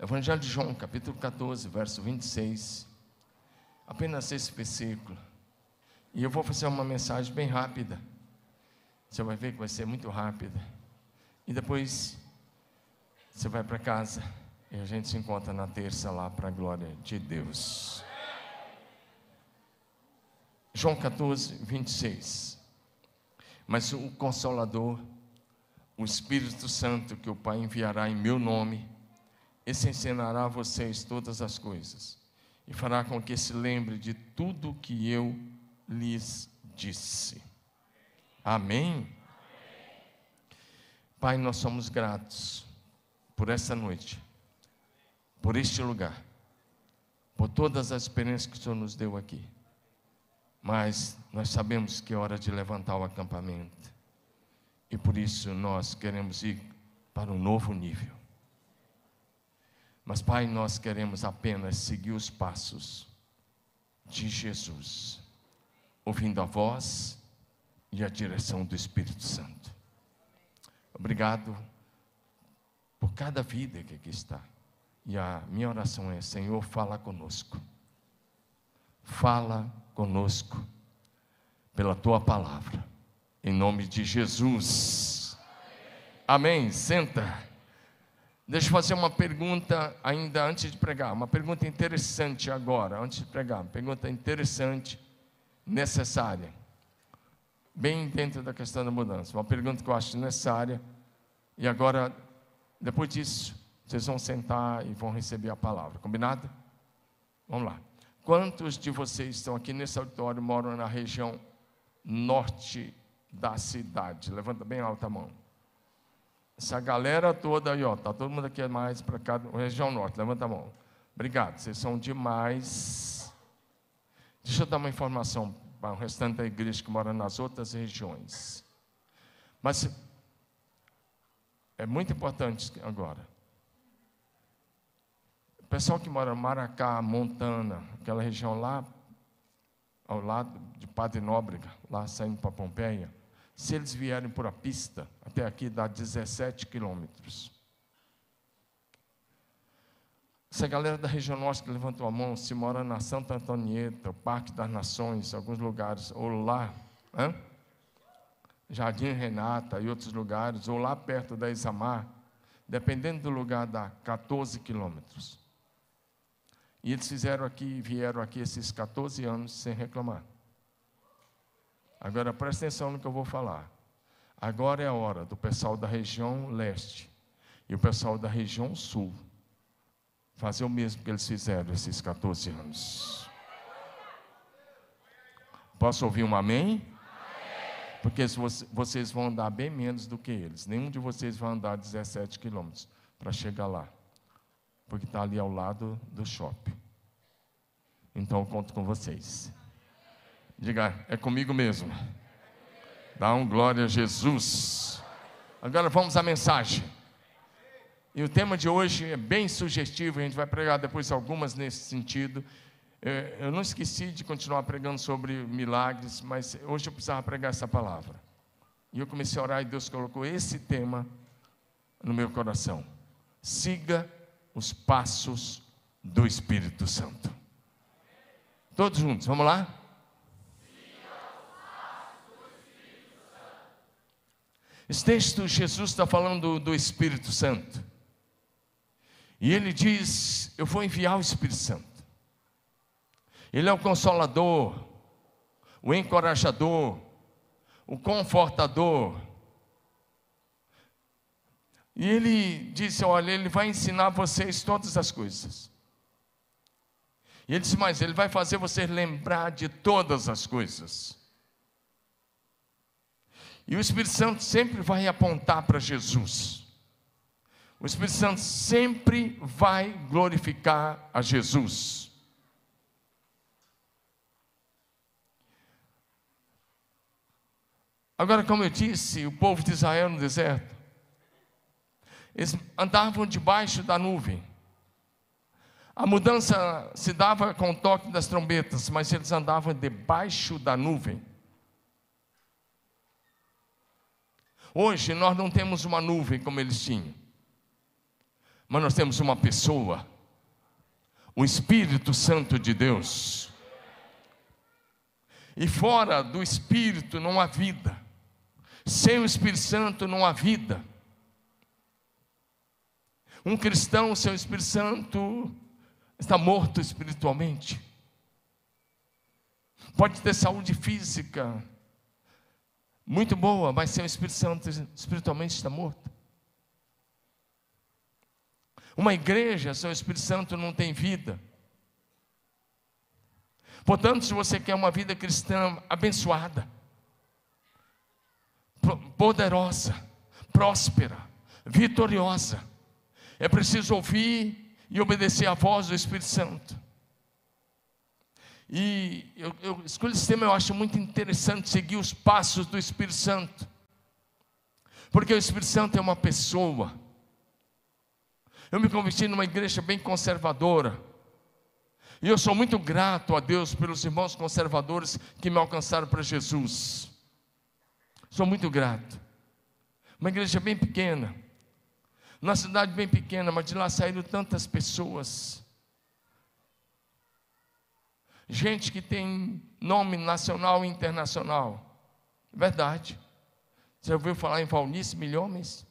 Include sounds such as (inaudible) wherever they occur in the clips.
Evangelho de João, capítulo 14, verso 26. Apenas esse versículo. E eu vou fazer uma mensagem bem rápida. Você vai ver que vai ser muito rápida. E depois você vai para casa e a gente se encontra na terça lá para a glória de Deus. João 14, 26. Mas o Consolador, o Espírito Santo que o Pai enviará em meu nome, esse ensinará a vocês todas as coisas e fará com que se lembre de tudo que eu lhes disse. Amém? Pai, nós somos gratos por essa noite, por este lugar, por todas as experiências que o Senhor nos deu aqui. Mas nós sabemos que é hora de levantar o acampamento. E por isso nós queremos ir para um novo nível. Mas, Pai, nós queremos apenas seguir os passos de Jesus, ouvindo a voz e a direção do Espírito Santo. Obrigado por cada vida que aqui está. E a minha oração é: Senhor, fala conosco. Fala conosco pela tua palavra. Em nome de Jesus. Amém. Amém. Senta. Deixa eu fazer uma pergunta ainda antes de pregar. Uma pergunta interessante agora, antes de pregar. Uma pergunta interessante, necessária. Bem dentro da questão da mudança. Uma pergunta que eu acho necessária. E agora, depois disso, vocês vão sentar e vão receber a palavra. Combinado? Vamos lá. Quantos de vocês estão aqui nesse auditório moram na região norte da cidade? Levanta bem alta a mão. Essa galera toda aí, ó, tá todo mundo aqui mais para cá, região norte. Levanta a mão. Obrigado, vocês são demais. Deixa eu dar uma informação para o restante da igreja que mora nas outras regiões. Mas é muito importante agora. O pessoal que mora em Maracá, Montana, aquela região lá, ao lado de Padre Nóbrega, lá saindo para Pompeia, se eles vierem por a pista, até aqui dá 17 quilômetros. Essa galera da região norte que levantou a mão, se mora na Santa Antonieta, o Parque das Nações, alguns lugares, ou lá, hein? Jardim Renata e outros lugares, ou lá perto da Isamar, dependendo do lugar, dá 14 quilômetros. E eles fizeram aqui, vieram aqui esses 14 anos sem reclamar. Agora presta atenção no que eu vou falar. Agora é a hora do pessoal da região leste e o pessoal da região sul fazer o mesmo que eles fizeram esses 14 anos. Posso ouvir um amém? Porque vocês vão andar bem menos do que eles. Nenhum de vocês vai andar 17 quilômetros para chegar lá porque está ali ao lado do shopping. Então eu conto com vocês. Diga, é comigo mesmo. Dá um glória a Jesus. Agora vamos à mensagem. E o tema de hoje é bem sugestivo, a gente vai pregar depois algumas nesse sentido. É, eu não esqueci de continuar pregando sobre milagres, mas hoje eu precisava pregar essa palavra. E eu comecei a orar e Deus colocou esse tema no meu coração. Siga os passos do Espírito Santo. Todos juntos, vamos lá? Esse texto, Jesus está falando do, Espírito Santo. E ele diz: Eu vou enviar o Espírito Santo. Ele é o consolador, o encorajador, o confortador, e ele disse: Olha, ele vai ensinar vocês todas as coisas. E ele disse: Mas ele vai fazer vocês lembrar de todas as coisas. E o Espírito Santo sempre vai apontar para Jesus. O Espírito Santo sempre vai glorificar a Jesus. Agora, como eu disse, o povo de Israel no deserto eles andavam debaixo da nuvem. A mudança se dava com o toque das trombetas, mas eles andavam debaixo da nuvem. Hoje nós não temos uma nuvem como eles tinham. Mas nós temos uma pessoa, o Espírito Santo de Deus. E fora do Espírito não há vida. Sem o Espírito Santo não há vida. Um cristão sem o Espírito Santo está morto espiritualmente. Pode ter saúde física muito boa, mas sem o Espírito Santo espiritualmente está morto. Uma igreja sem o Espírito Santo não tem vida. Portanto, se você quer uma vida cristã abençoada, poderosa, próspera, vitoriosa, é preciso ouvir e obedecer à voz do Espírito Santo. E eu, eu escolhi esse tema, eu acho muito interessante seguir os passos do Espírito Santo. Porque o Espírito Santo é uma pessoa. Eu me converti numa igreja bem conservadora. E eu sou muito grato a Deus pelos irmãos conservadores que me alcançaram para Jesus. Sou muito grato. Uma igreja bem pequena. Uma cidade bem pequena, mas de lá saíram tantas pessoas. Gente que tem nome nacional e internacional. Verdade. Você ouviu falar em Valnice Milhões?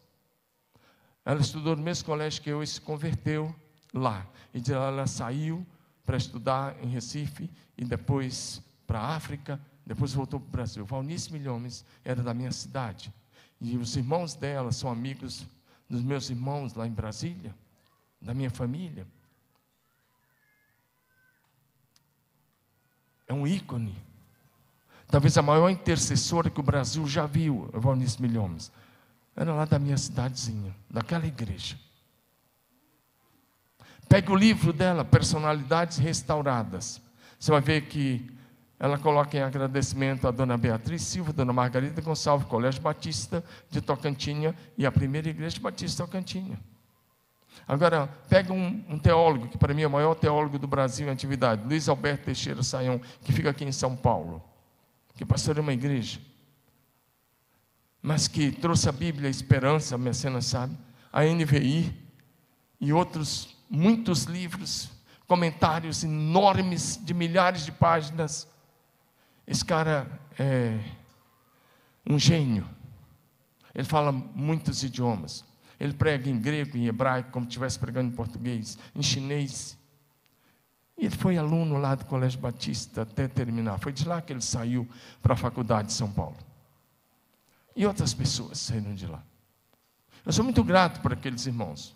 Ela estudou no mesmo colégio que eu e se converteu lá. E ela saiu para estudar em Recife e depois para a África, depois voltou para o Brasil. Valnice Milhões era da minha cidade. E os irmãos dela são amigos dos meus irmãos lá em Brasília, da minha família. É um ícone. Talvez a maior intercessora que o Brasil já viu, Valnice Milhões. Era lá da minha cidadezinha, daquela igreja. Pegue o livro dela, Personalidades Restauradas. Você vai ver que ela coloca em agradecimento a dona Beatriz Silva, dona Margarida Gonçalves, Colégio Batista de Tocantinha e a primeira igreja Batista de Tocantinha. Agora, pega um, um, teólogo, que para mim é o maior teólogo do Brasil em atividade, Luiz Alberto Teixeira Saião, que fica aqui em São Paulo, que pastor uma igreja, mas que trouxe a Bíblia a esperança, a Mecenas sabe, a NVI e outros muitos livros, comentários enormes de milhares de páginas esse cara é um gênio. Ele fala muitos idiomas. Ele prega em grego, em hebraico, como se estivesse pregando em português, em chinês. E ele foi aluno lá do Colégio Batista até terminar. Foi de lá que ele saiu para a faculdade de São Paulo. E outras pessoas saíram de lá. Eu sou muito grato por aqueles irmãos.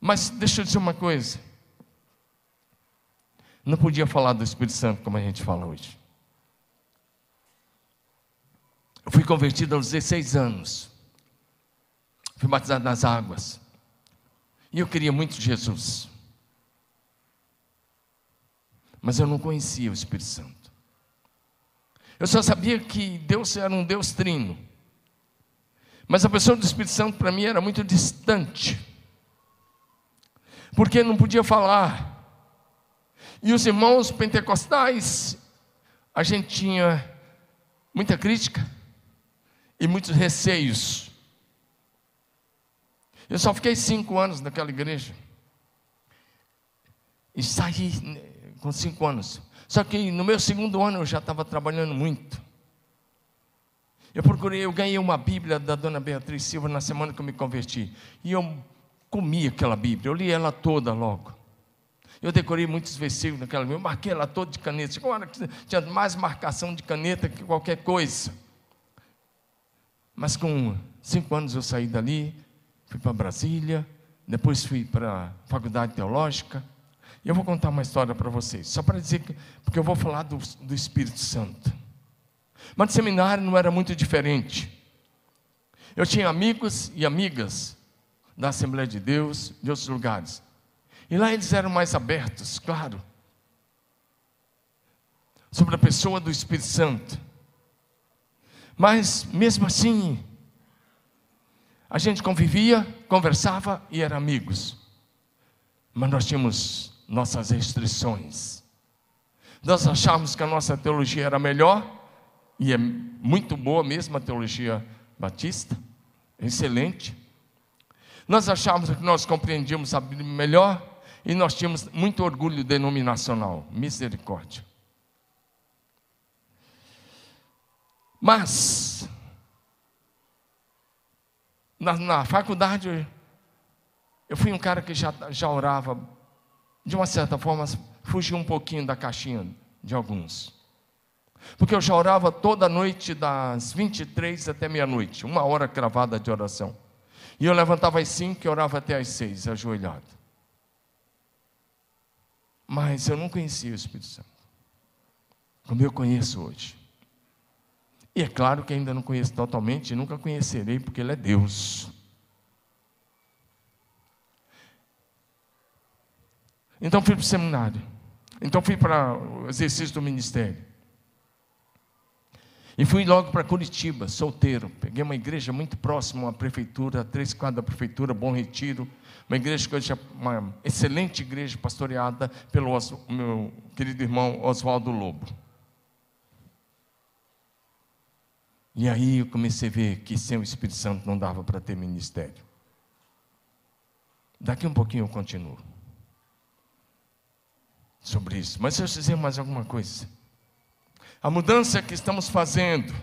Mas deixa eu dizer uma coisa. Não podia falar do Espírito Santo como a gente fala hoje. Eu fui convertido aos 16 anos. Fui batizado nas águas. E eu queria muito Jesus. Mas eu não conhecia o Espírito Santo. Eu só sabia que Deus era um Deus trino. Mas a pessoa do Espírito Santo para mim era muito distante. Porque não podia falar. E os irmãos pentecostais, a gente tinha muita crítica e muitos receios. Eu só fiquei cinco anos naquela igreja. E saí né, com cinco anos. Só que no meu segundo ano eu já estava trabalhando muito. Eu procurei, eu ganhei uma Bíblia da dona Beatriz Silva na semana que eu me converti. E eu comi aquela Bíblia, eu li ela toda logo. Eu decorei muitos versículos naquela Bíblia, eu marquei ela toda de caneta. Chegou uma hora que tinha mais marcação de caneta que qualquer coisa. Mas com cinco anos eu saí dali, fui para Brasília, depois fui para a Faculdade Teológica. Eu vou contar uma história para vocês, só para dizer que, porque eu vou falar do, do Espírito Santo. Mas o seminário não era muito diferente. Eu tinha amigos e amigas da Assembleia de Deus, de outros lugares. E lá eles eram mais abertos, claro, sobre a pessoa do Espírito Santo. Mas mesmo assim, a gente convivia, conversava e era amigos. Mas nós tínhamos nossas restrições. Nós achávamos que a nossa teologia era melhor, e é muito boa mesmo a teologia batista, excelente. Nós achávamos que nós compreendíamos a Bíblia melhor e nós tínhamos muito orgulho denominacional. Misericórdia. Mas, na, na faculdade, eu fui um cara que já, já orava, de uma certa forma, fugi um pouquinho da caixinha de alguns. Porque eu já orava toda noite, das 23 até meia-noite, uma hora cravada de oração. E eu levantava às 5 e orava até às 6, ajoelhado. Mas eu não conhecia o Espírito Santo, como eu conheço hoje. E é claro que ainda não conheço totalmente, nunca conhecerei, porque Ele é Deus. Então fui para o seminário. Então fui para o exercício do ministério. E fui logo para Curitiba, solteiro. Peguei uma igreja muito próxima à prefeitura, a três quadras da prefeitura, Bom Retiro. Uma igreja que hoje é uma excelente igreja pastoreada pelo meu querido irmão Oswaldo Lobo. E aí eu comecei a ver que sem o Espírito Santo não dava para ter ministério. Daqui um pouquinho eu continuo sobre isso. Mas deixa eu dizer mais alguma coisa. A mudança que estamos fazendo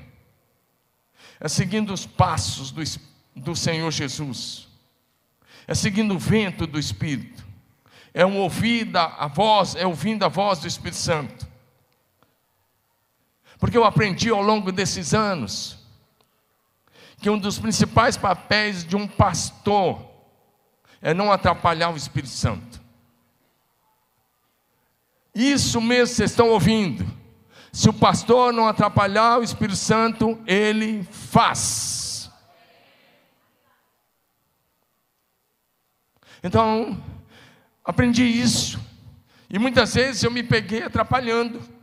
é seguindo os passos do, do Senhor Jesus, é seguindo o vento do Espírito, é um ouvir a voz, é ouvindo a voz do Espírito Santo. Porque eu aprendi ao longo desses anos que um dos principais papéis de um pastor é não atrapalhar o Espírito Santo. Isso mesmo vocês estão ouvindo. Se o pastor não atrapalhar o Espírito Santo, ele faz. Então, aprendi isso. E muitas vezes eu me peguei atrapalhando.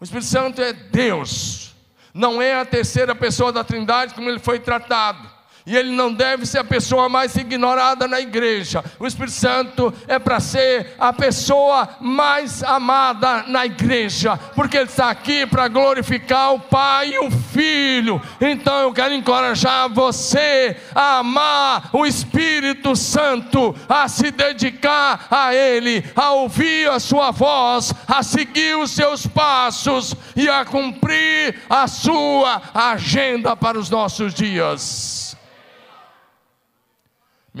O Espírito Santo é Deus, não é a terceira pessoa da Trindade como ele foi tratado. E ele não deve ser a pessoa mais ignorada na igreja. O Espírito Santo é para ser a pessoa mais amada na igreja, porque ele está aqui para glorificar o Pai e o Filho. Então eu quero encorajar você a amar o Espírito Santo, a se dedicar a Ele, a ouvir a Sua voz, a seguir os seus passos e a cumprir a Sua agenda para os nossos dias.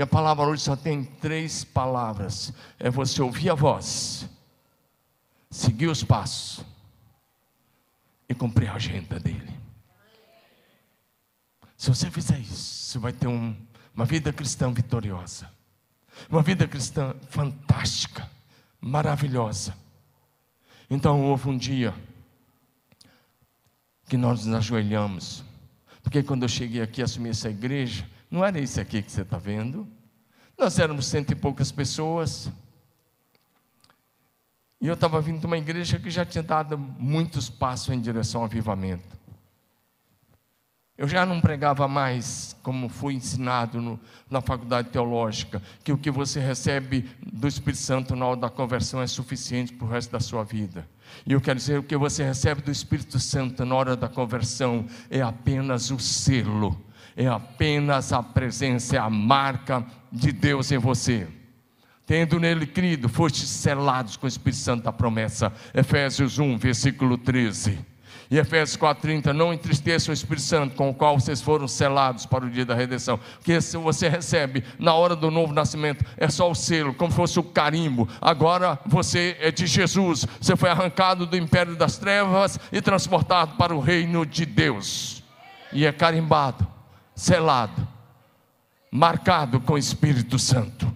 Minha palavra hoje só tem três palavras: é você ouvir a voz, seguir os passos e cumprir a agenda dele. Se você fizer isso, você vai ter um, uma vida cristã vitoriosa, uma vida cristã fantástica, maravilhosa. Então houve um dia que nós nos ajoelhamos, porque quando eu cheguei aqui assumi essa igreja, não era isso aqui que você está vendo. Nós éramos cento e poucas pessoas. E eu estava vindo de uma igreja que já tinha dado muitos passos em direção ao avivamento. Eu já não pregava mais, como fui ensinado no, na faculdade teológica, que o que você recebe do Espírito Santo na hora da conversão é suficiente para o resto da sua vida. E eu quero dizer, o que você recebe do Espírito Santo na hora da conversão é apenas o selo é apenas a presença, é a marca de Deus em você. Tendo nele crido, fostes selados com o Espírito Santo da promessa. Efésios 1, versículo 13. E Efésios 4,30, não entristeçam o Espírito Santo com o qual vocês foram selados para o dia da redenção. Porque se você recebe na hora do novo nascimento, é só o selo, como fosse o carimbo. Agora você é de Jesus. Você foi arrancado do império das trevas e transportado para o reino de Deus. E é carimbado selado, marcado com o Espírito Santo.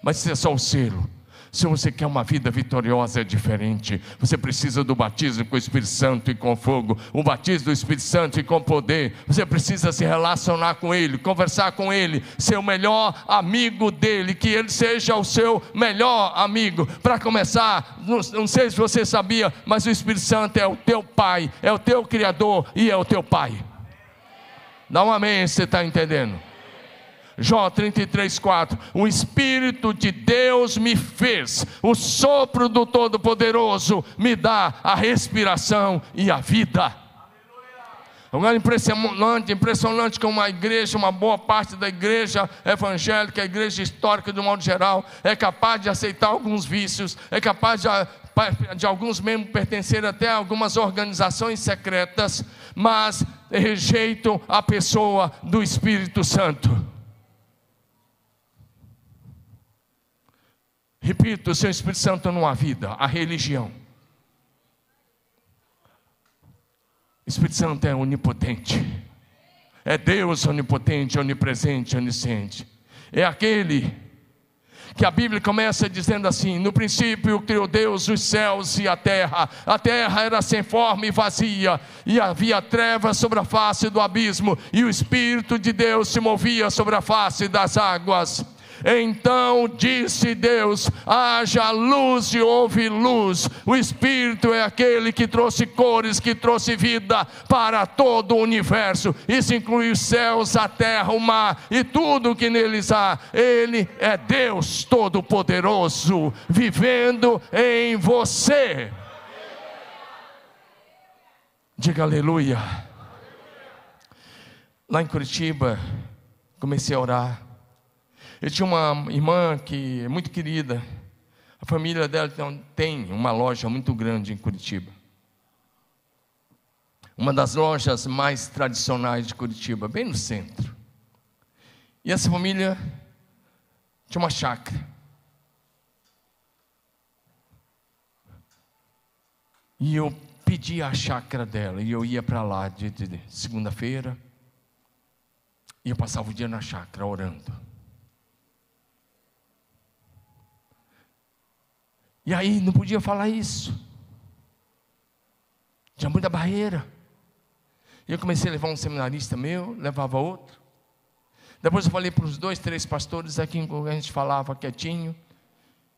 Mas isso é só o selo. Se você quer uma vida vitoriosa, é diferente. Você precisa do batismo com o Espírito Santo e com fogo, o batismo do Espírito Santo e com poder. Você precisa se relacionar com Ele, conversar com Ele, ser o melhor amigo dele, que Ele seja o seu melhor amigo. Para começar, não, não sei se você sabia, mas o Espírito Santo é o teu Pai, é o teu Criador e é o teu Pai. Dá um amém, você está entendendo? Jó 33, 4: O Espírito de Deus me fez, o sopro do Todo-Poderoso me dá a respiração e a vida. Agora, impressionante, impressionante como uma igreja, uma boa parte da igreja evangélica, a igreja histórica de um modo geral, é capaz de aceitar alguns vícios, é capaz de, de alguns membros pertencer até a algumas organizações secretas, mas rejeitam a pessoa do Espírito Santo. Repito, sem o Espírito Santo não há vida, a religião. O Espírito Santo é onipotente. É Deus onipotente, onipresente, onisciente. É aquele que a Bíblia começa dizendo assim: No princípio criou Deus os céus e a terra. A terra era sem forma e vazia, e havia trevas sobre a face do abismo, e o Espírito de Deus se movia sobre a face das águas. Então disse Deus: haja luz e houve luz. O Espírito é aquele que trouxe cores, que trouxe vida para todo o universo. Isso inclui os céus, a terra, o mar e tudo que neles há. Ele é Deus Todo-Poderoso, vivendo em você. Diga aleluia. Lá em Curitiba, comecei a orar. Eu tinha uma irmã que é muito querida. A família dela tem uma loja muito grande em Curitiba. Uma das lojas mais tradicionais de Curitiba, bem no centro. E essa família tinha uma chácara. E eu pedi a chácara dela, e eu ia para lá de, de, de segunda-feira, e eu passava o dia na chácara orando. E aí não podia falar isso. Tinha muita barreira. E eu comecei a levar um seminarista meu, levava outro. Depois eu falei para os dois, três pastores aqui, a gente falava quietinho.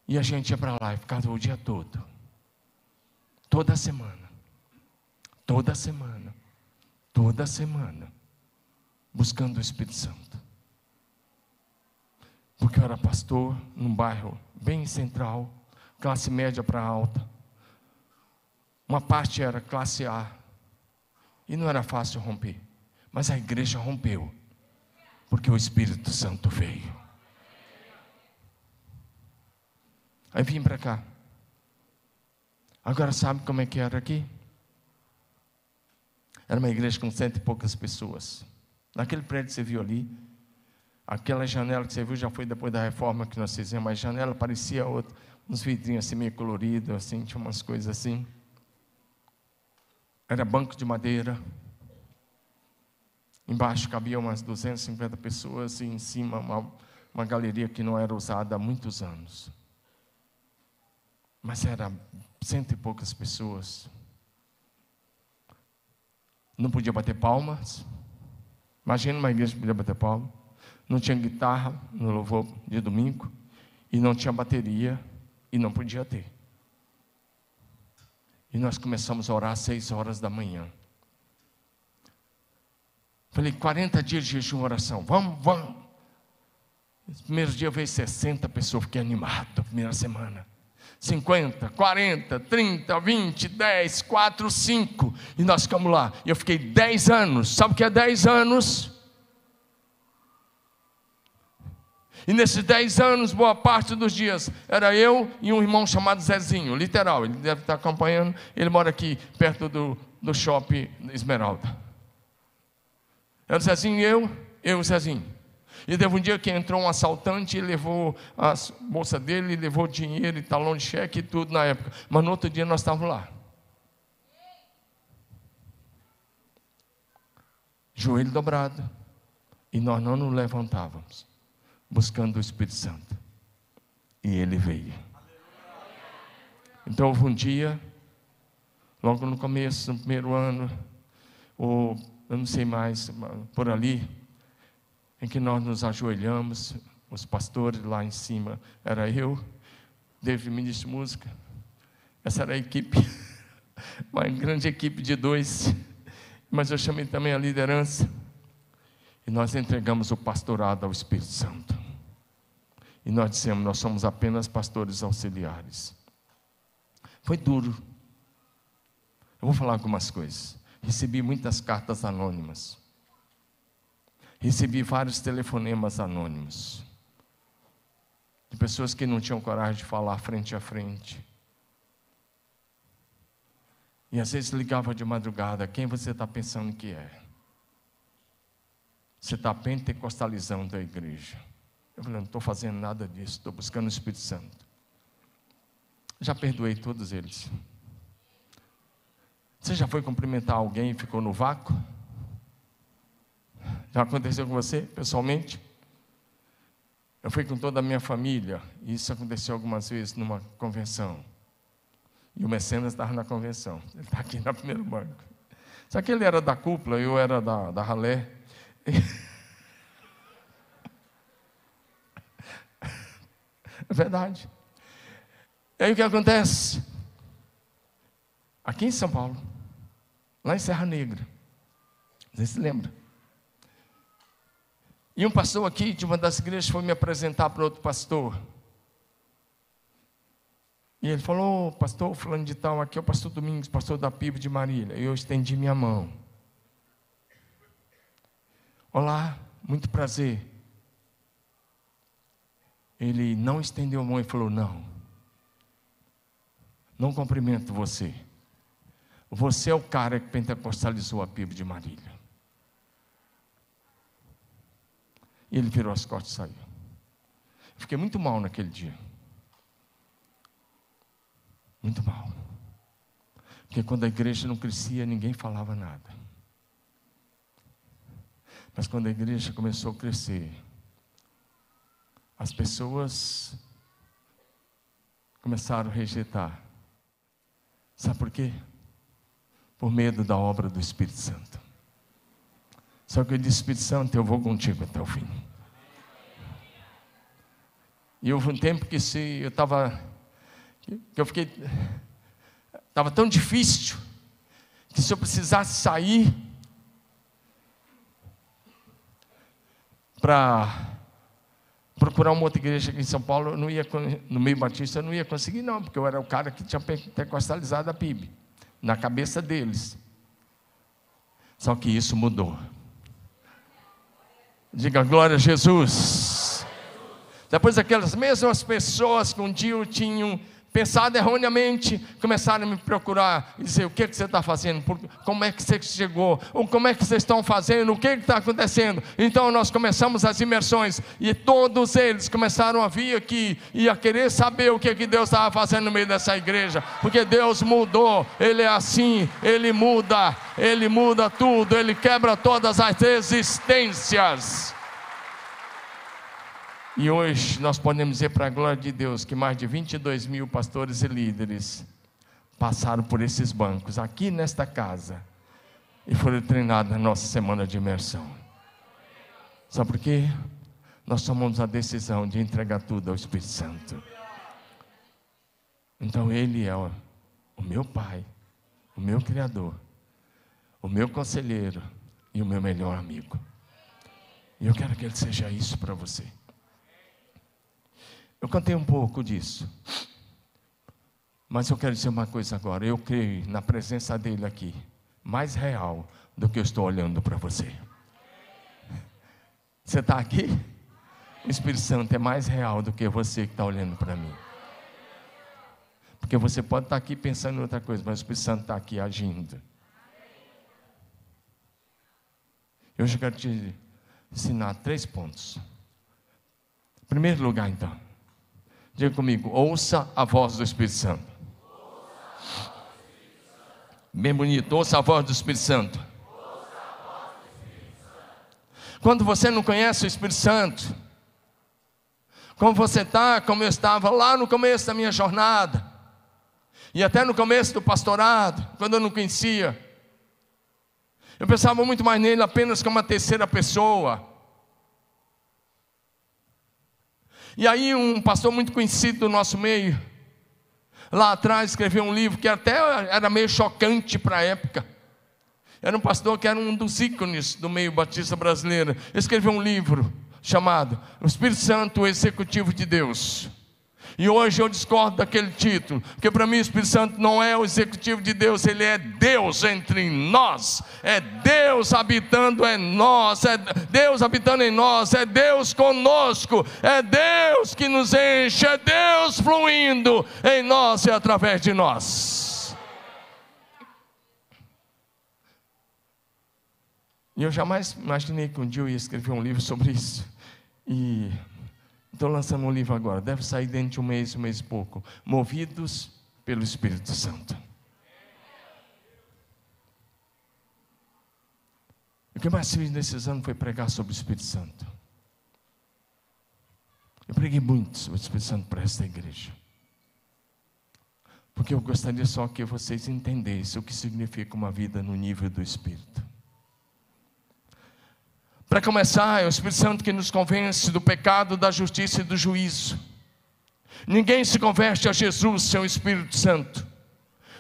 E a gente ia para lá e ficava o dia todo. Toda semana. Toda semana. Toda semana. Buscando o Espírito Santo. Porque eu era pastor num bairro bem central classe média para alta. Uma parte era classe A. E não era fácil romper. Mas a igreja rompeu. Porque o Espírito Santo veio. Aí vim para cá. Agora sabe como é que era aqui? Era uma igreja com cento e poucas pessoas. Naquele prédio que você viu ali, aquela janela que você viu já foi depois da reforma que nós fizemos, mas a janela parecia outra uns vidrinhos assim meio coloridos, assim, tinha umas coisas assim. Era banco de madeira. Embaixo cabia umas 250 pessoas e em cima uma, uma galeria que não era usada há muitos anos. Mas era cento e poucas pessoas. Não podia bater palmas. Imagina uma igreja que podia bater palmas. Não tinha guitarra no louvor de domingo. E não tinha bateria e não podia ter. E nós começamos a orar às seis horas da manhã. Falei, 40 dias de jejum oração. Vamos, vamos. Nos primeiros dias veio 60 pessoas, fiquei animado, primeira semana. 50, 40, 30, 20, 10, 4, 5. E nós ficamos lá. E eu fiquei 10 anos. Sabe o que é 10 anos? E nesses dez anos, boa parte dos dias, era eu e um irmão chamado Zezinho, literal, ele deve estar acompanhando, ele mora aqui perto do, do shopping Esmeralda. Era o Zezinho e eu, eu e o Zezinho. E teve um dia que entrou um assaltante e levou a bolsa dele, levou dinheiro e talão de cheque e tudo na época. Mas no outro dia nós estávamos lá. Joelho dobrado. E nós não nos levantávamos buscando o Espírito Santo. E ele veio. Então houve um dia, logo no começo, no primeiro ano, ou eu não sei mais, por ali, em que nós nos ajoelhamos, os pastores lá em cima, era eu, David ministro de música, essa era a equipe, (laughs) uma grande equipe de dois, mas eu chamei também a liderança, e nós entregamos o pastorado ao Espírito Santo. E nós dissemos: nós somos apenas pastores auxiliares. Foi duro. Eu vou falar algumas coisas. recebi muitas cartas anônimas. Recebi vários telefonemas anônimos. De pessoas que não tinham coragem de falar frente a frente. E às vezes ligava de madrugada: quem você está pensando que é? Você está pentecostalizando a igreja. Eu falei: não estou fazendo nada disso, estou buscando o Espírito Santo. Já perdoei todos eles. Você já foi cumprimentar alguém e ficou no vácuo? Já aconteceu com você, pessoalmente? Eu fui com toda a minha família, e isso aconteceu algumas vezes numa convenção. E o Mecenas estava na convenção, ele está aqui no primeiro banco. Só que ele era da cúpula, eu era da, da ralé. (laughs) É verdade. E aí o que acontece? Aqui em São Paulo, lá em Serra Negra, você se lembra? E um pastor aqui de uma das igrejas foi me apresentar para outro pastor. E ele falou, pastor fulano de tal, aqui é o pastor Domingos, pastor da PIB de Marília. E eu estendi minha mão. Olá, muito prazer. Ele não estendeu a mão e falou: Não, não cumprimento você. Você é o cara que pentecostalizou a PIB de Marília. E ele virou as costas e saiu. Fiquei muito mal naquele dia. Muito mal. Porque quando a igreja não crescia, ninguém falava nada. Mas quando a igreja começou a crescer, as pessoas começaram a rejeitar. Sabe por quê? Por medo da obra do Espírito Santo. Só que eu disse, Espírito Santo, eu vou contigo até o fim. E houve um tempo que se eu estava, que eu fiquei, estava tão difícil, que se eu precisasse sair para procurar uma outra igreja aqui em São Paulo, não ia, no meio batista, eu não ia conseguir, não, porque eu era o cara que tinha pentecostalizado a PIB, na cabeça deles. Só que isso mudou. Diga glória a Jesus. Depois aquelas mesmas pessoas que um dia tinham pensado erroneamente, começaram a me procurar e dizer: o que, que você está fazendo? Como é que você chegou? Ou como é que vocês estão fazendo? O que está acontecendo? Então nós começamos as imersões e todos eles começaram a vir aqui e a querer saber o que, que Deus estava fazendo no meio dessa igreja, porque Deus mudou, Ele é assim, Ele muda, Ele muda tudo, Ele quebra todas as existências. E hoje nós podemos dizer para a glória de Deus que mais de 22 mil pastores e líderes passaram por esses bancos aqui nesta casa e foram treinados na nossa semana de imersão. Sabe por quê? Nós tomamos a decisão de entregar tudo ao Espírito Santo. Então Ele é o, o meu Pai, o meu Criador, o meu conselheiro e o meu melhor amigo. E eu quero que Ele seja isso para você. Eu cantei um pouco disso. Mas eu quero dizer uma coisa agora. Eu creio na presença dele aqui, mais real do que eu estou olhando para você. Você está aqui? O Espírito Santo é mais real do que você que está olhando para mim. Porque você pode estar tá aqui pensando em outra coisa, mas o Espírito Santo está aqui agindo. Eu já quero te ensinar três pontos. Em primeiro lugar, então. Diga comigo, ouça a voz do Espírito Santo. Bem bonito, ouça a voz do Espírito Santo. Quando você não conhece o Espírito Santo, como você está, como eu estava lá no começo da minha jornada, e até no começo do pastorado, quando eu não conhecia, eu pensava muito mais nele apenas como uma terceira pessoa, E aí, um pastor muito conhecido do nosso meio, lá atrás, escreveu um livro que até era meio chocante para a época. Era um pastor que era um dos ícones do meio batista brasileiro. Escreveu um livro chamado O Espírito Santo, o Executivo de Deus. E hoje eu discordo daquele título, porque para mim o Espírito Santo não é o executivo de Deus, ele é Deus entre nós, é Deus habitando em nós, é Deus habitando em nós, é Deus conosco, é Deus que nos enche, é Deus fluindo em nós e através de nós. E eu jamais imaginei que um dia eu ia escrever um livro sobre isso. E Estou lançando um livro agora, deve sair dentro de um mês, um mês e pouco. Movidos pelo Espírito Santo. O que mais fiz nesses anos foi pregar sobre o Espírito Santo. Eu preguei muito sobre o Espírito Santo para esta igreja. Porque eu gostaria só que vocês entendessem o que significa uma vida no nível do Espírito. Para começar, é o Espírito Santo que nos convence do pecado, da justiça e do juízo. Ninguém se converte a Jesus sem o Espírito Santo.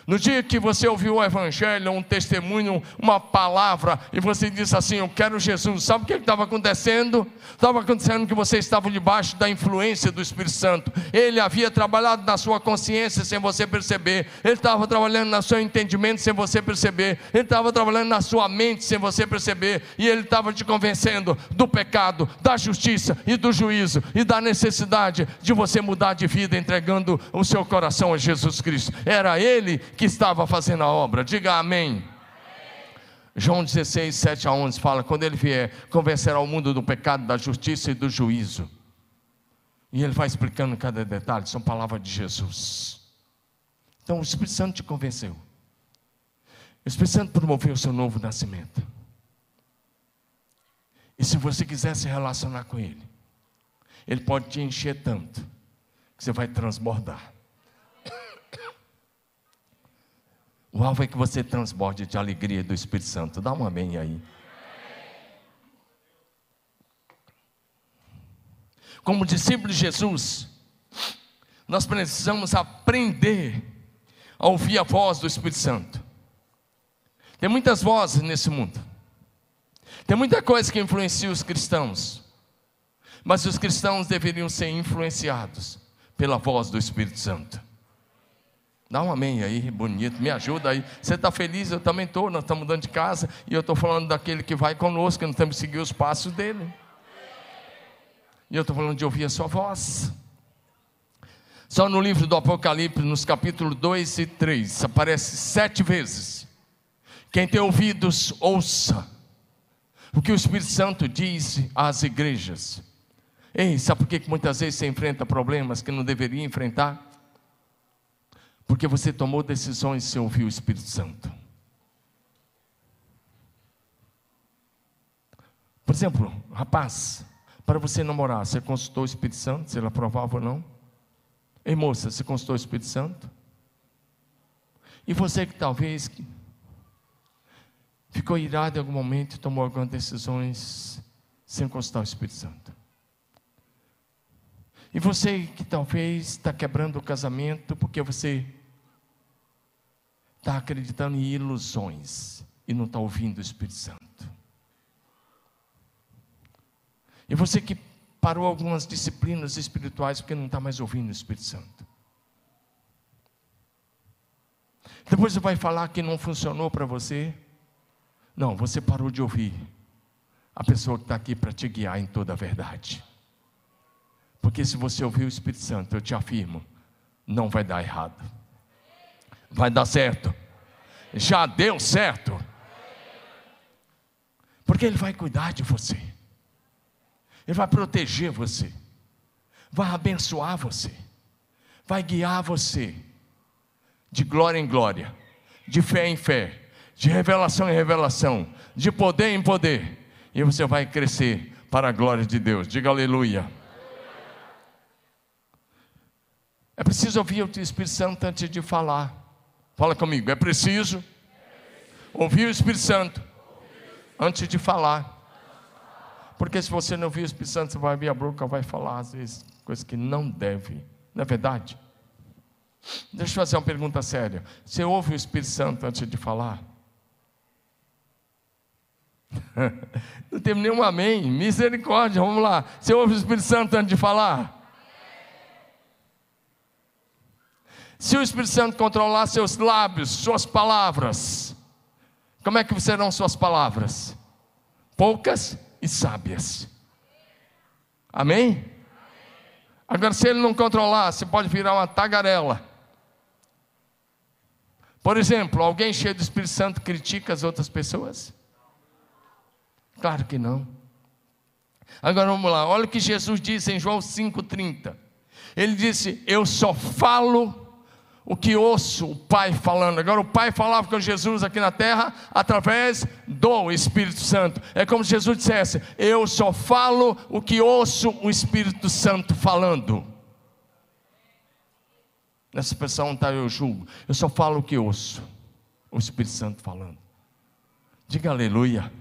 No dia que você ouviu o Evangelho, um testemunho, uma palavra, e você disse assim: Eu quero Jesus, sabe o que estava acontecendo? Estava acontecendo que você estava debaixo da influência do Espírito Santo. Ele havia trabalhado na sua consciência sem você perceber, ele estava trabalhando no seu entendimento sem você perceber, ele estava trabalhando na sua mente sem você perceber, e ele estava te convencendo do pecado, da justiça e do juízo, e da necessidade de você mudar de vida, entregando o seu coração a Jesus Cristo. Era ele que estava fazendo a obra. Diga amém. João 16, 7 a 11 fala: quando ele vier, convencerá o mundo do pecado, da justiça e do juízo. E ele vai explicando cada detalhe, são palavras de Jesus. Então o Espírito Santo te convenceu. O Espírito Santo promoveu o seu novo nascimento. E se você quiser se relacionar com Ele, Ele pode te encher tanto que você vai transbordar. O alvo é que você transborde de alegria do Espírito Santo. Dá um amém aí. Como discípulo de Jesus, nós precisamos aprender a ouvir a voz do Espírito Santo. Tem muitas vozes nesse mundo. Tem muita coisa que influencia os cristãos. Mas os cristãos deveriam ser influenciados pela voz do Espírito Santo. Dá um amém aí, bonito, me ajuda aí. Você está feliz? Eu também estou. Nós estamos mudando de casa e eu estou falando daquele que vai conosco, nós temos que seguir os passos dele. E eu estou falando de ouvir a sua voz. Só no livro do Apocalipse, nos capítulos 2 e 3, aparece sete vezes. Quem tem ouvidos, ouça o que o Espírito Santo diz às igrejas. Ei, sabe por que muitas vezes você enfrenta problemas que não deveria enfrentar? Porque você tomou decisões sem ouvir o Espírito Santo. Por exemplo, rapaz, para você namorar, você consultou o Espírito Santo, se ele aprovava ou não? Ei moça, você consultou o Espírito Santo? E você que talvez ficou irado em algum momento e tomou algumas decisões sem consultar o Espírito Santo? E você que talvez está quebrando o casamento porque você está acreditando em ilusões e não está ouvindo o Espírito Santo. E você que parou algumas disciplinas espirituais porque não está mais ouvindo o Espírito Santo. Depois você vai falar que não funcionou para você. Não, você parou de ouvir a pessoa que está aqui para te guiar em toda a verdade. Porque se você ouvir o Espírito Santo, eu te afirmo, não vai dar errado vai dar certo. Já deu certo. Porque Ele vai cuidar de você, Ele vai proteger você, vai abençoar você, vai guiar você, de glória em glória, de fé em fé, de revelação em revelação, de poder em poder, e você vai crescer para a glória de Deus. Diga aleluia. É preciso ouvir o Espírito Santo antes de falar. Fala comigo, é preciso ouvir o Espírito Santo antes de falar. Porque se você não ouvir o Espírito Santo, você vai abrir a boca, vai falar às vezes coisas que não deve. Não é verdade? Deixa eu fazer uma pergunta séria. Você ouve o Espírito Santo antes de falar? (laughs) Não temos nenhum amém. Misericórdia, vamos lá. Você ouve o Espírito Santo antes de falar? Se o Espírito Santo controlar seus lábios, suas palavras, como é que serão suas palavras? Poucas e sábias. Amém? Agora, se ele não controlar, você pode virar uma tagarela. Por exemplo, alguém cheio do Espírito Santo critica as outras pessoas? Claro que não. Agora vamos lá, olha o que Jesus disse em João 5,30. Ele disse: Eu só falo o que ouço o Pai falando. Agora, o Pai falava com Jesus aqui na terra através do Espírito Santo. É como se Jesus dissesse: Eu só falo o que ouço o Espírito Santo falando. Nessa expressão está eu julgo. Eu só falo o que ouço o Espírito Santo falando. Diga aleluia.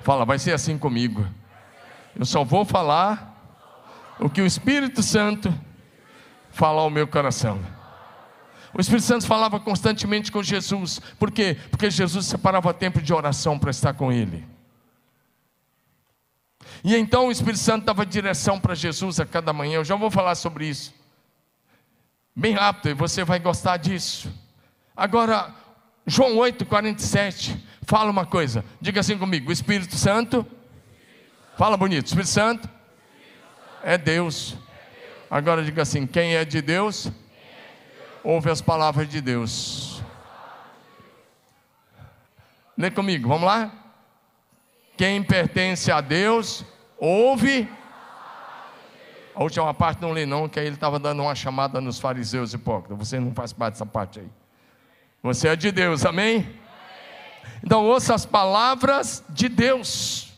Fala, vai ser assim comigo. Eu só vou falar o que o Espírito Santo fala ao meu coração. O Espírito Santo falava constantemente com Jesus. Por quê? Porque Jesus separava tempo de oração para estar com ele. E então o Espírito Santo dava direção para Jesus a cada manhã. Eu já vou falar sobre isso. Bem rápido, e você vai gostar disso. Agora, João 8, 47, fala uma coisa. Diga assim comigo: o Espírito Santo. Fala bonito, Espírito Santo é Deus. Agora diga assim: quem é de Deus? Ouve as palavras de Deus. Lê comigo, vamos lá? Quem pertence a Deus, ouve. A última parte não lê, não, que aí ele estava dando uma chamada nos fariseus hipócritas. Você não faz parte dessa parte aí. Você é de Deus, amém? Então ouça as palavras de Deus.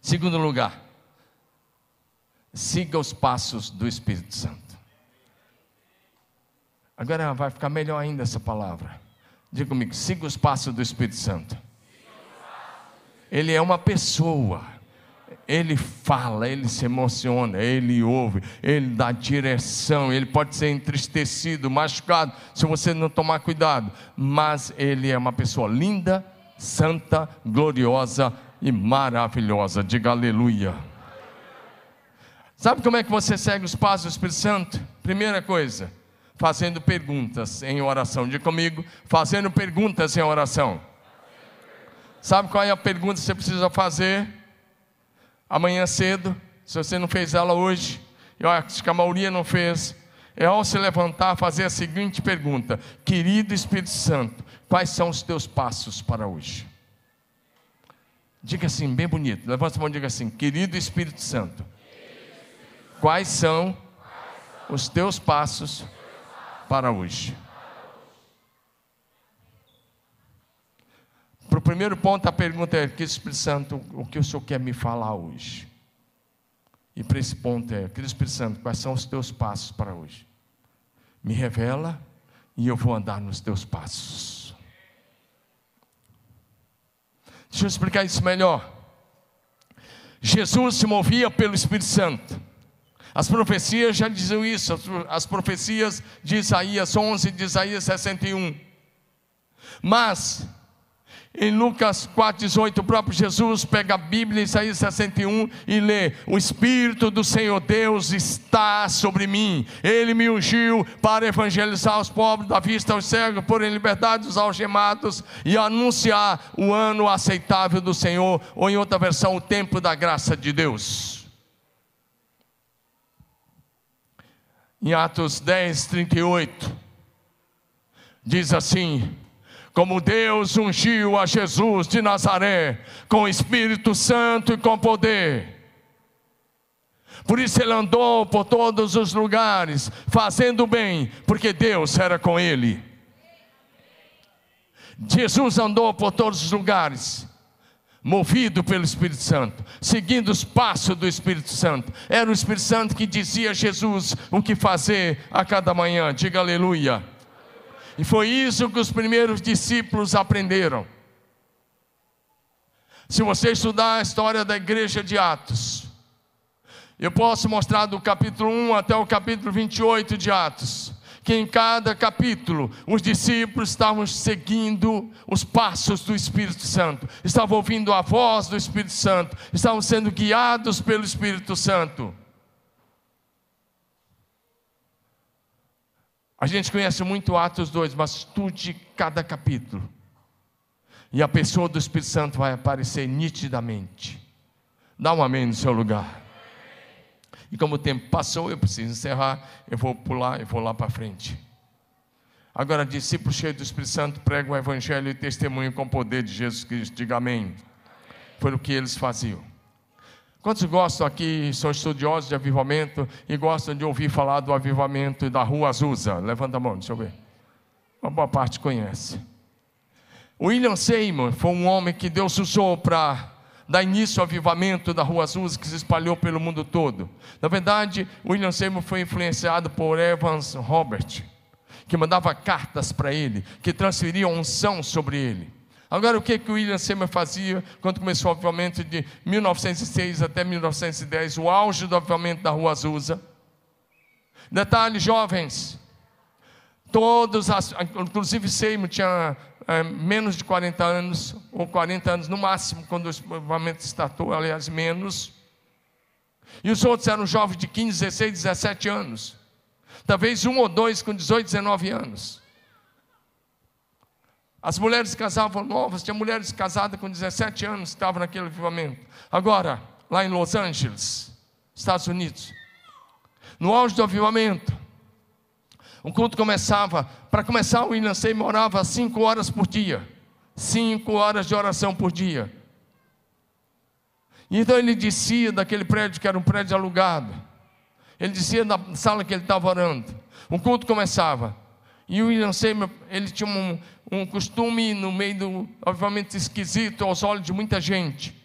Segundo lugar, siga os passos do Espírito Santo. Agora vai ficar melhor ainda essa palavra. Diga comigo, siga os passos do Espírito Santo. Ele é uma pessoa. Ele fala, ele se emociona, ele ouve, ele dá direção, ele pode ser entristecido, machucado, se você não tomar cuidado, mas ele é uma pessoa linda, santa, gloriosa e maravilhosa. Diga aleluia. Sabe como é que você segue os passos do Espírito Santo? Primeira coisa, fazendo perguntas em oração. Diga comigo, fazendo perguntas em oração. Sabe qual é a pergunta que você precisa fazer? Amanhã cedo, se você não fez ela hoje, eu acho que a maioria não fez, é ao se levantar fazer a seguinte pergunta: Querido Espírito Santo, quais são os teus passos para hoje? Diga assim, bem bonito, levanta a mão e diga assim: Querido Espírito Santo, quais são os teus passos para hoje. Para o primeiro ponto, a pergunta é: que Espírito Santo, o que o Senhor quer me falar hoje? E para esse ponto é: querido Espírito Santo, quais são os teus passos para hoje? Me revela e eu vou andar nos teus passos. Deixa eu explicar isso melhor. Jesus se movia pelo Espírito Santo. As profecias já diziam isso, as profecias de Isaías 11, de Isaías 61. Mas, em Lucas 4,18, o próprio Jesus pega a Bíblia, Isaías 61, e lê: O Espírito do Senhor Deus está sobre mim, Ele me ungiu para evangelizar os pobres, dar vista aos cegos, pôr em liberdade os algemados e anunciar o ano aceitável do Senhor, ou em outra versão, o tempo da graça de Deus. Em Atos 10, 38, diz assim: Como Deus ungiu a Jesus de Nazaré com o Espírito Santo e com poder. Por isso ele andou por todos os lugares, fazendo bem, porque Deus era com ele. Jesus andou por todos os lugares, movido pelo Espírito Santo, seguindo os passos do Espírito Santo. Era o Espírito Santo que dizia a Jesus o que fazer a cada manhã. Diga aleluia. E foi isso que os primeiros discípulos aprenderam. Se você estudar a história da igreja de Atos, eu posso mostrar do capítulo 1 até o capítulo 28 de Atos que em cada capítulo os discípulos estavam seguindo os passos do Espírito Santo, estavam ouvindo a voz do Espírito Santo, estavam sendo guiados pelo Espírito Santo. A gente conhece muito Atos 2, mas estude cada capítulo. E a pessoa do Espírito Santo vai aparecer nitidamente. Dá um amém no seu lugar. E como o tempo passou, eu preciso encerrar, eu vou pular, eu vou lá para frente. Agora, discípulos cheios do Espírito Santo pregam o Evangelho e testemunham com o poder de Jesus Cristo. Diga amém. Foi o que eles faziam. Quantos gostam aqui, são estudiosos de avivamento e gostam de ouvir falar do avivamento da Rua Azusa? Levanta a mão, deixa eu ver. Uma boa parte conhece. William Seymour foi um homem que Deus usou para dar início ao avivamento da Rua Azusa que se espalhou pelo mundo todo. Na verdade, William Seymour foi influenciado por Evans Robert, que mandava cartas para ele, que transferia unção sobre ele. Agora, o que, que William Seymour fazia quando começou o avivamento de 1906 até 1910, o auge do avivamento da Rua Azusa? Detalhe, jovens, todos, inclusive Seymour tinha é, menos de 40 anos, ou 40 anos no máximo, quando o avivamento startou, aliás, menos. E os outros eram jovens de 15, 16, 17 anos. Talvez um ou dois com 18, 19 anos. As mulheres casavam novas, tinha mulheres casadas com 17 anos que estavam naquele avivamento. Agora, lá em Los Angeles, Estados Unidos, no auge do avivamento, o culto começava, para começar, o William Sey morava cinco horas por dia. Cinco horas de oração por dia. Então ele descia daquele prédio que era um prédio alugado. Ele descia da sala que ele estava orando. O culto começava. E o William Seymour, ele tinha um, um costume no meio do, obviamente, esquisito aos olhos de muita gente.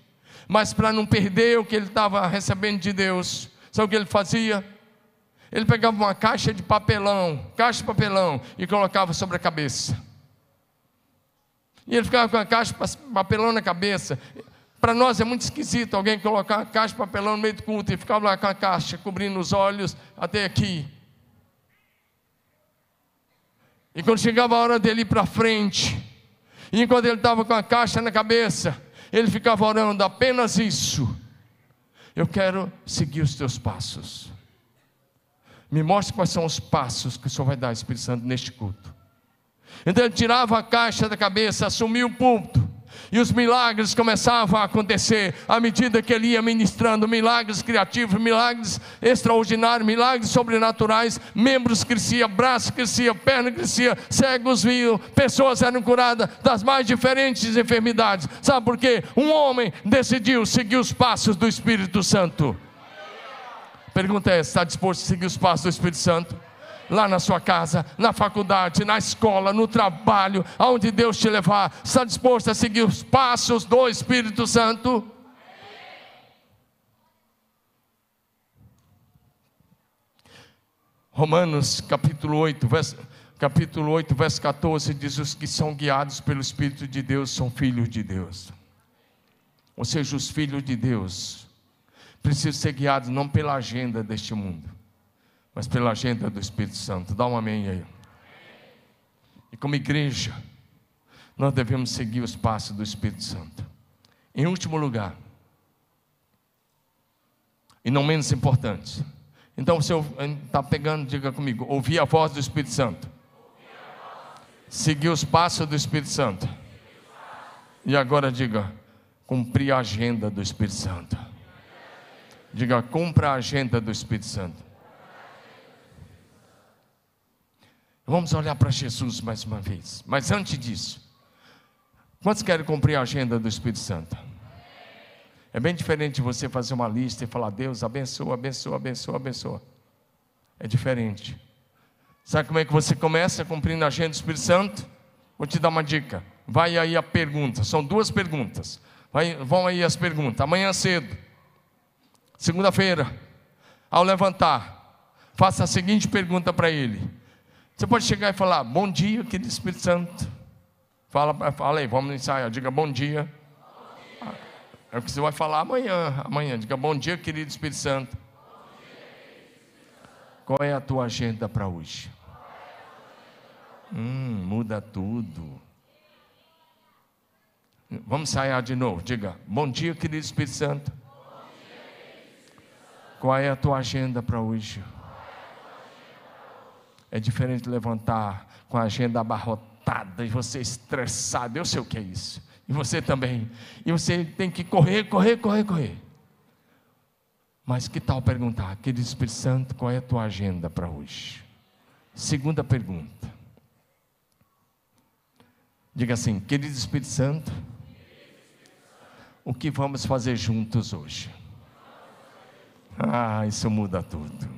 Mas para não perder o que ele estava recebendo de Deus, sabe o que ele fazia? Ele pegava uma caixa de papelão, caixa de papelão, e colocava sobre a cabeça. E ele ficava com a caixa de papelão na cabeça. Para nós é muito esquisito alguém colocar uma caixa de papelão no meio do culto e ficava lá com a caixa cobrindo os olhos até aqui. E quando chegava a hora dele ir para frente, e enquanto ele estava com a caixa na cabeça, ele ficava orando apenas isso. Eu quero seguir os teus passos. Me mostre quais são os passos que o Senhor vai dar, Espírito Santo, neste culto. Então ele tirava a caixa da cabeça, assumia o púlpito, e os milagres começavam a acontecer à medida que ele ia ministrando milagres criativos, milagres extraordinários, milagres sobrenaturais. Membros cresciam, braços cresciam, perna crescia, cegos viam, pessoas eram curadas das mais diferentes enfermidades. Sabe por quê? Um homem decidiu seguir os passos do Espírito Santo. Pergunta é: está disposto a seguir os passos do Espírito Santo? lá na sua casa, na faculdade, na escola, no trabalho, aonde Deus te levar, está disposto a seguir os passos do Espírito Santo? Romanos capítulo 8, verso, capítulo 8, verso 14 diz: Os que são guiados pelo Espírito de Deus são filhos de Deus. Ou seja, os filhos de Deus precisam ser guiados não pela agenda deste mundo, mas pela agenda do Espírito Santo. Dá um amém aí. E como igreja, nós devemos seguir os passos do Espírito Santo. Em último lugar, e não menos importante, então você está pegando, diga comigo, ouvir a voz do Espírito Santo. Seguir os passos do Espírito Santo. E agora diga, cumprir a agenda do Espírito Santo. Diga, cumpra a agenda do Espírito Santo. Vamos olhar para Jesus mais uma vez. Mas antes disso, quantos querem cumprir a agenda do Espírito Santo? É bem diferente você fazer uma lista e falar, Deus abençoa, abençoa, abençoa, abençoa. É diferente. Sabe como é que você começa cumprindo a agenda do Espírito Santo? Vou te dar uma dica. Vai aí a pergunta. São duas perguntas. Vai, vão aí as perguntas. Amanhã cedo, segunda-feira, ao levantar, faça a seguinte pergunta para ele: você pode chegar e falar, bom dia, querido Espírito Santo. Fala, fala aí, vamos ensaiar. Diga bom dia. bom dia. É o que você vai falar amanhã. Amanhã, diga bom dia, querido Espírito Santo. Qual é a tua agenda para hoje? Hum, muda tudo. Vamos ensaiar de novo. Diga, bom dia, querido Espírito Santo. Qual é a tua agenda para hoje? É diferente levantar com a agenda abarrotada e você estressado. Eu sei o que é isso. E você também. E você tem que correr, correr, correr, correr. Mas que tal perguntar, querido Espírito Santo, qual é a tua agenda para hoje? Segunda pergunta. Diga assim, querido Espírito Santo, o que vamos fazer juntos hoje? Ah, isso muda tudo.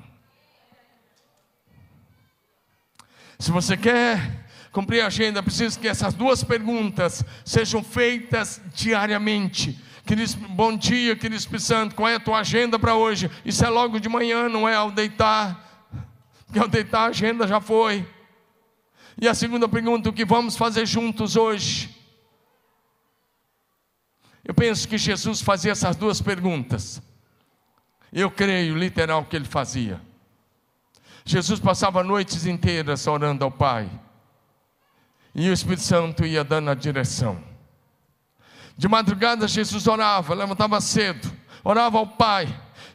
Se você quer cumprir a agenda, precisa que essas duas perguntas sejam feitas diariamente. Querido, bom dia, querido Espírito Santo, qual é a tua agenda para hoje? Isso é logo de manhã, não é ao deitar. Porque ao deitar a agenda já foi. E a segunda pergunta, o que vamos fazer juntos hoje? Eu penso que Jesus fazia essas duas perguntas. Eu creio literal que ele fazia. Jesus passava noites inteiras orando ao Pai. E o Espírito Santo ia dando a direção. De madrugada, Jesus orava, levantava cedo, orava ao Pai.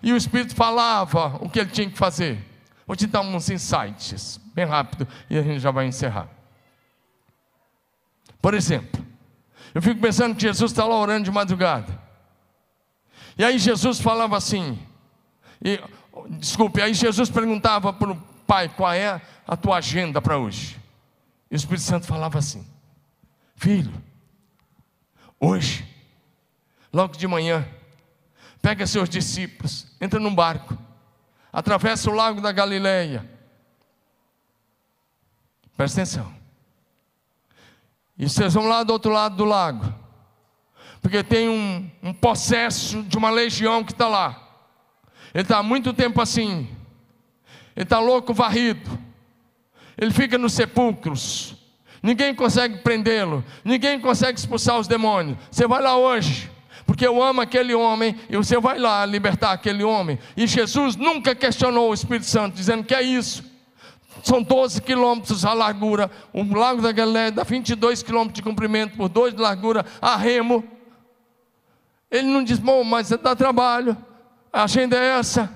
E o Espírito falava o que ele tinha que fazer. Vou te dar uns insights, bem rápido, e a gente já vai encerrar. Por exemplo, eu fico pensando que Jesus está lá orando de madrugada. E aí Jesus falava assim, e, desculpe, aí Jesus perguntava para o pai qual é a tua agenda para hoje. E o Espírito Santo falava assim: Filho, hoje, logo de manhã, pega seus discípulos, entra num barco, atravessa o lago da Galileia. Presta atenção. E vocês vão lá do outro lado do lago, porque tem um, um possesso de uma legião que está lá. Ele está há muito tempo assim, ele está louco, varrido, ele fica nos sepulcros, ninguém consegue prendê-lo, ninguém consegue expulsar os demônios. Você vai lá hoje, porque eu amo aquele homem, e você vai lá libertar aquele homem. E Jesus nunca questionou o Espírito Santo, dizendo que é isso. São 12 quilômetros a largura, o lago da Galileia dá 22 quilômetros de comprimento por 2 de largura, a remo. Ele não diz, bom, mas dá trabalho, a agenda é essa.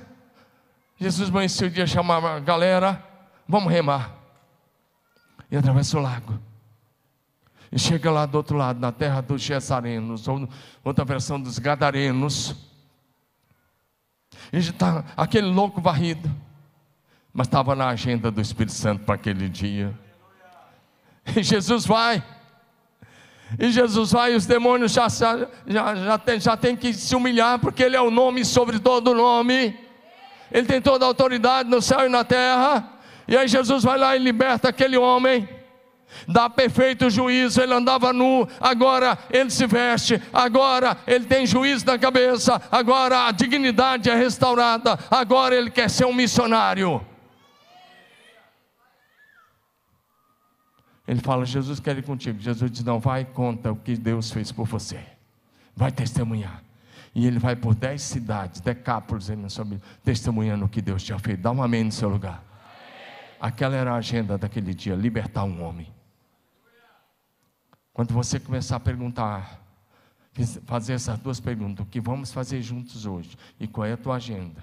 Jesus amanheceu o dia, chamava a galera, vamos remar. E atravessa o lago. E chega lá do outro lado, na terra dos Gesarenos, ou outra versão dos Gadarenos. E está aquele louco varrido, mas estava na agenda do Espírito Santo para aquele dia. E Jesus vai. E Jesus vai, os demônios já, já, já, tem, já tem que se humilhar, porque Ele é o nome sobre todo nome. Ele tem toda a autoridade no céu e na terra. E aí Jesus vai lá e liberta aquele homem. Dá perfeito juízo, ele andava nu, agora ele se veste, agora ele tem juízo na cabeça, agora a dignidade é restaurada, agora ele quer ser um missionário. Ele fala: Jesus quer ir contigo. Jesus diz: Não, vai e conta o que Deus fez por você, vai testemunhar. E ele vai por dez cidades, decápolis, sobre, testemunhando o que Deus tinha feito. Dá um amém no seu lugar. Aquela era a agenda daquele dia: libertar um homem. Quando você começar a perguntar, fazer essas duas perguntas: o que vamos fazer juntos hoje? E qual é a tua agenda?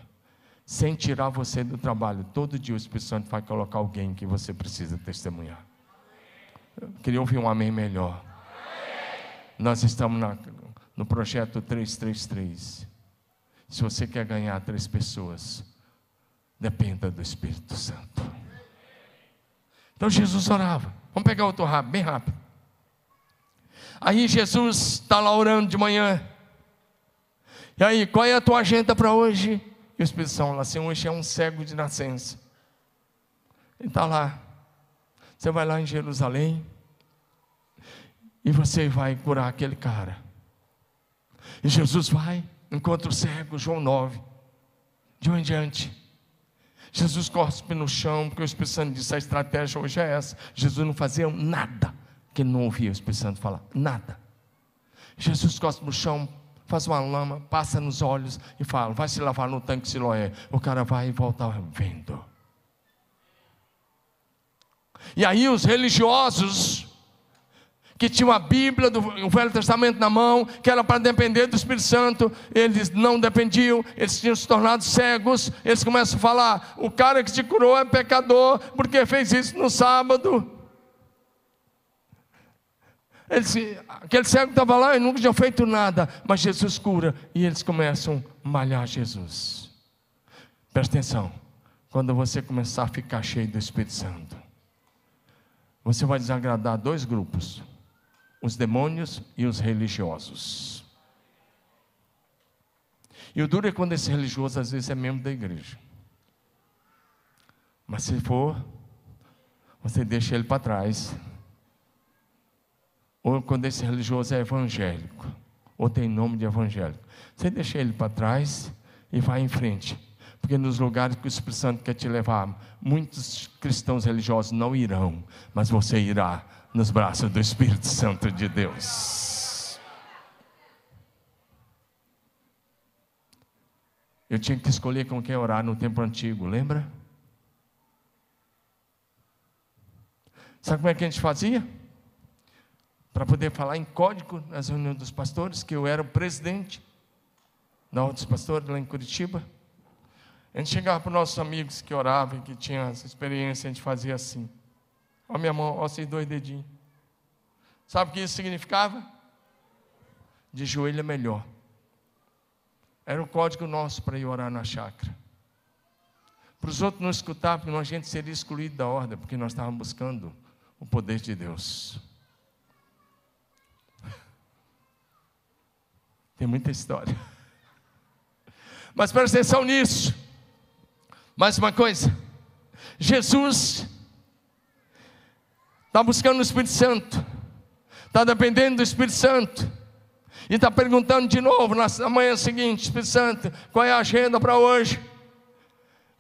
Sem tirar você do trabalho, todo dia o Espírito Santo vai colocar alguém que você precisa testemunhar. Eu queria ouvir um amém melhor. Nós estamos na, no projeto 333. Se você quer ganhar três pessoas, dependa do Espírito Santo. Então Jesus orava. Vamos pegar outro rápido, bem rápido. Aí Jesus está lá orando de manhã. E aí, qual é a tua agenda para hoje? E o Espírito Santo fala assim: hoje é um cego de nascença. Ele está lá. Você vai lá em Jerusalém. E você vai curar aquele cara. E Jesus vai, encontra o cego, João 9. De um em diante. Jesus cospe no chão, porque o Espírito Santo disse: a estratégia hoje é essa. Jesus não fazia nada que ele não ouvia o Espírito Santo falar, nada. Jesus cospe no chão, faz uma lama, passa nos olhos e fala: vai se lavar no tanque Siloé. O cara vai e volta vendo. E aí os religiosos que tinham a Bíblia do Velho Testamento na mão, que era para depender do Espírito Santo, eles não dependiam, eles tinham se tornado cegos, eles começam a falar: o cara que te curou é pecador, porque fez isso no sábado. Eles, aquele cego estava lá e nunca tinha feito nada, mas Jesus cura, e eles começam a malhar Jesus. Presta atenção, quando você começar a ficar cheio do Espírito Santo, você vai desagradar dois grupos: os demônios e os religiosos. E o duro é quando esse religioso às vezes é membro da igreja. Mas se for, você deixa ele para trás. Ou quando esse religioso é evangélico, ou tem nome de evangélico, você deixa ele para trás e vai em frente. Porque nos lugares que o Espírito Santo quer te levar, muitos cristãos religiosos não irão, mas você irá nos braços do Espírito Santo de Deus. Eu tinha que escolher com quem orar no tempo antigo, lembra? Sabe como é que a gente fazia? Para poder falar em código nas reuniões dos pastores, que eu era o presidente da Ordem dos Pastores lá em Curitiba. A gente chegava para os nossos amigos que oravam, que tinham essa experiência, a gente fazia assim. Olha minha mão, olha esses dois dedinhos. Sabe o que isso significava? De joelho é melhor. Era o código nosso para ir orar na chácara. Para os outros não escutar, porque a gente seria excluído da ordem, porque nós estávamos buscando o poder de Deus. (laughs) Tem muita história. (laughs) Mas presta atenção nisso. Mais uma coisa, Jesus está buscando o Espírito Santo, está dependendo do Espírito Santo, e está perguntando de novo na manhã seguinte: Espírito Santo, qual é a agenda para hoje?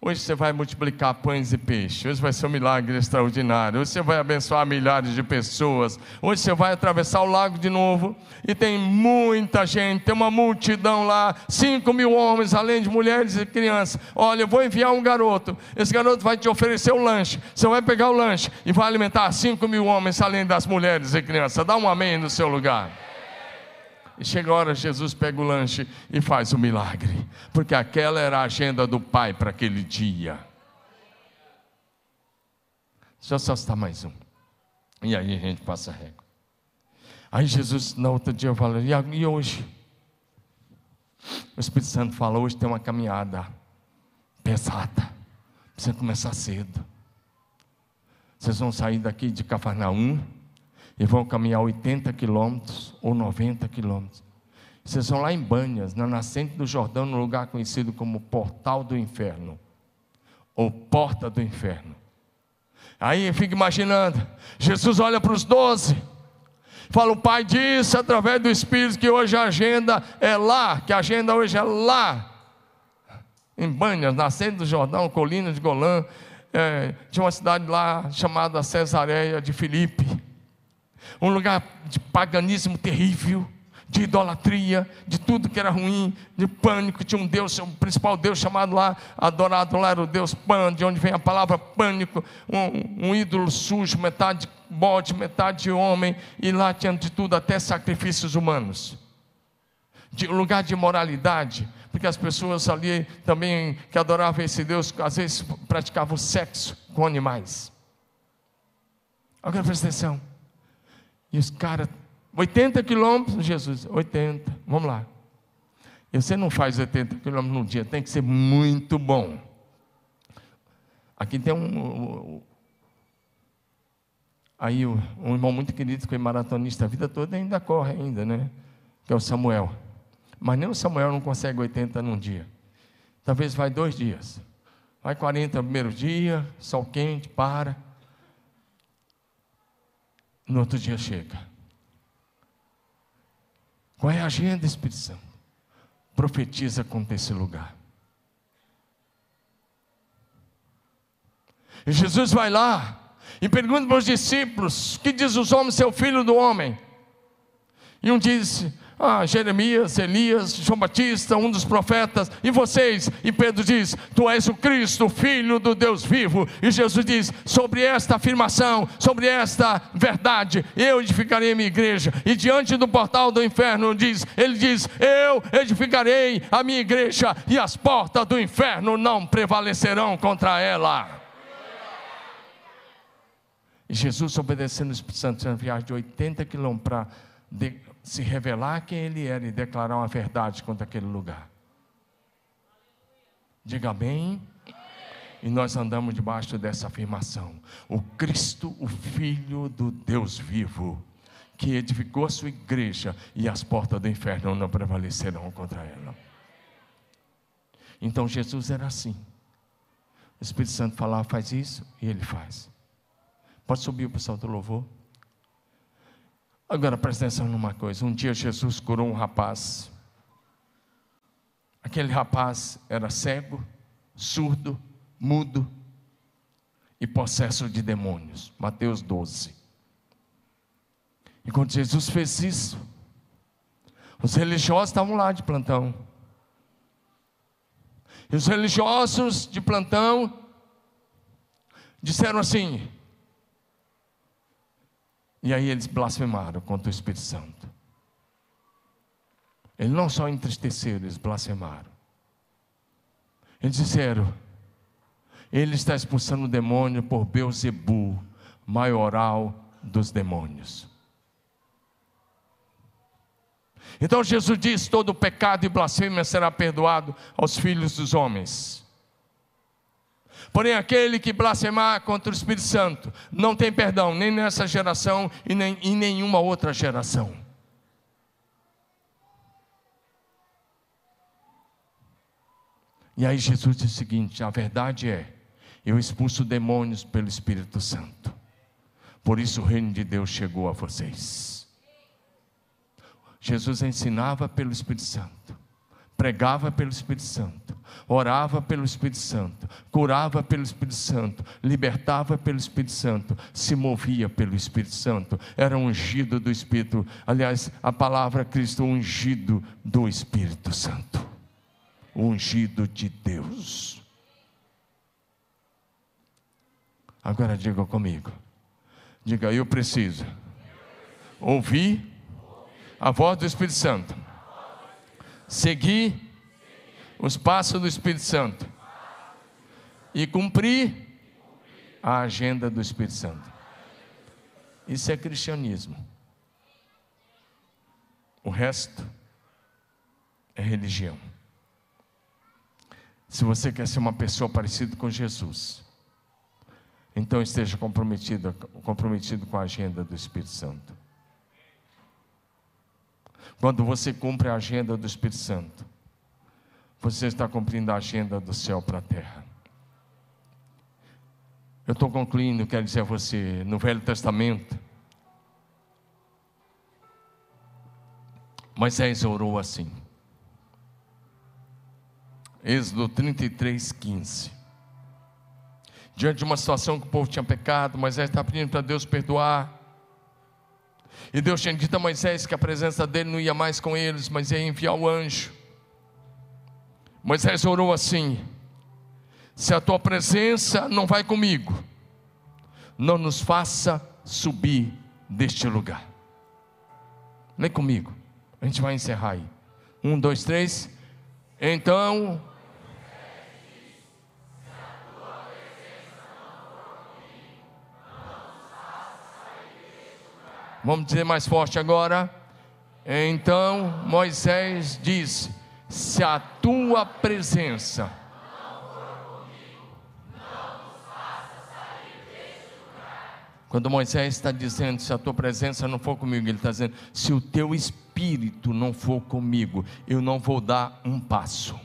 Hoje você vai multiplicar pães e peixes. Hoje vai ser um milagre extraordinário. Hoje você vai abençoar milhares de pessoas. Hoje você vai atravessar o lago de novo. E tem muita gente, tem uma multidão lá. Cinco mil homens, além de mulheres e crianças. Olha, eu vou enviar um garoto. Esse garoto vai te oferecer o lanche. Você vai pegar o lanche e vai alimentar cinco mil homens, além das mulheres e crianças. Dá um amém no seu lugar. E chega a hora, Jesus pega o lanche e faz o milagre, porque aquela era a agenda do Pai para aquele dia. Deixa eu só citar mais um. E aí a gente passa a régua. Aí Jesus, no outro dia, fala: e hoje? O Espírito Santo fala: hoje tem uma caminhada pesada. Precisa começar cedo. Vocês vão sair daqui de Cafarnaum e vão caminhar 80 quilômetros ou 90 quilômetros. Vocês vão lá em Banhas, na nascente do Jordão, no lugar conhecido como Portal do Inferno, ou Porta do Inferno. Aí eu fico imaginando, Jesus olha para os doze, fala: o Pai disse através do Espírito que hoje a agenda é lá, que a agenda hoje é lá, em Banhas, nascente do Jordão, colina de Golã. É, tinha uma cidade lá chamada Cesareia de Filipe um lugar de paganismo terrível, de idolatria, de tudo que era ruim, de pânico. Tinha um Deus, o um principal Deus chamado lá, adorado lá era o Deus Pan, de onde vem a palavra pânico, um, um ídolo sujo, metade bode, metade homem, e lá tinha de tudo, até sacrifícios humanos. De lugar de moralidade, porque as pessoas ali também que adoravam esse Deus, às vezes praticavam sexo com animais. Agora presta atenção. E os caras, 80 quilômetros, Jesus, 80, vamos lá. E você não faz 80 quilômetros num dia, tem que ser muito bom. Aqui tem um. Aí um irmão muito querido que foi maratonista a vida toda ainda corre ainda, né? Que é o Samuel. Mas nem o Samuel não consegue 80 num dia. Talvez vai dois dias. Vai 40 no primeiro dia, sol quente, para. No outro dia chega. Qual é a agenda, Espírito Santo? Profetiza contra esse lugar. E Jesus vai lá e pergunta para os discípulos: que diz os homens, seu filho do homem? E um disse: ah, Jeremias, Elias, João Batista, um dos profetas, e vocês? E Pedro diz: Tu és o Cristo, filho do Deus vivo. E Jesus diz: Sobre esta afirmação, sobre esta verdade, eu edificarei a minha igreja. E diante do portal do inferno, diz, ele diz: Eu edificarei a minha igreja, e as portas do inferno não prevalecerão contra ela. E Jesus, obedecendo o Espírito Santo, uma viagem de 80 quilômetros para se revelar quem ele era e declarar uma verdade contra aquele lugar. Diga amém. E nós andamos debaixo dessa afirmação. O Cristo, o Filho do Deus vivo, que edificou a sua igreja e as portas do inferno não prevalecerão contra ela. Então Jesus era assim. O Espírito Santo falava, faz isso, e ele faz. Pode subir o pessoal do louvor. Agora presta atenção numa coisa: um dia Jesus curou um rapaz. Aquele rapaz era cego, surdo, mudo e possesso de demônios. Mateus 12. E quando Jesus fez isso, os religiosos estavam lá de plantão. E os religiosos de plantão disseram assim: e aí eles blasfemaram contra o Espírito Santo. Eles não só entristeceram, eles blasfemaram. Eles disseram: Ele está expulsando o demônio por Beuzebu, maioral dos demônios. Então Jesus diz: todo pecado e blasfêmia será perdoado aos filhos dos homens. Porém, aquele que blasfemar contra o Espírito Santo não tem perdão, nem nessa geração e nem em nenhuma outra geração. E aí Jesus diz o seguinte: a verdade é, eu expulso demônios pelo Espírito Santo. Por isso o reino de Deus chegou a vocês. Jesus ensinava pelo Espírito Santo pregava pelo Espírito Santo, orava pelo Espírito Santo, curava pelo Espírito Santo, libertava pelo Espírito Santo, se movia pelo Espírito Santo, era ungido do Espírito. Aliás, a palavra Cristo, ungido do Espírito Santo, ungido de Deus. Agora diga comigo, diga, eu preciso ouvir a voz do Espírito Santo seguir os passos do Espírito Santo e cumprir a agenda do Espírito Santo. Isso é cristianismo. O resto é religião. Se você quer ser uma pessoa parecida com Jesus, então esteja comprometido, comprometido com a agenda do Espírito Santo. Quando você cumpre a agenda do Espírito Santo, você está cumprindo a agenda do céu para a terra. Eu estou concluindo, quero dizer a você, no Velho Testamento, Moisés orou assim. Êxodo 33, 15. Diante de uma situação que o povo tinha pecado, Moisés está pedindo para Deus perdoar. E Deus tinha dito a Moisés que a presença dele não ia mais com eles, mas ia enviar o anjo. Moisés orou assim: Se a tua presença não vai comigo, não nos faça subir deste lugar. Lê comigo, a gente vai encerrar aí. Um, dois, três. Então Vamos dizer mais forte agora. Então Moisés disse: Se a tua presença Quando Moisés está dizendo, se a tua presença não for comigo, ele está dizendo, se o teu espírito não for comigo, eu não vou dar um passo.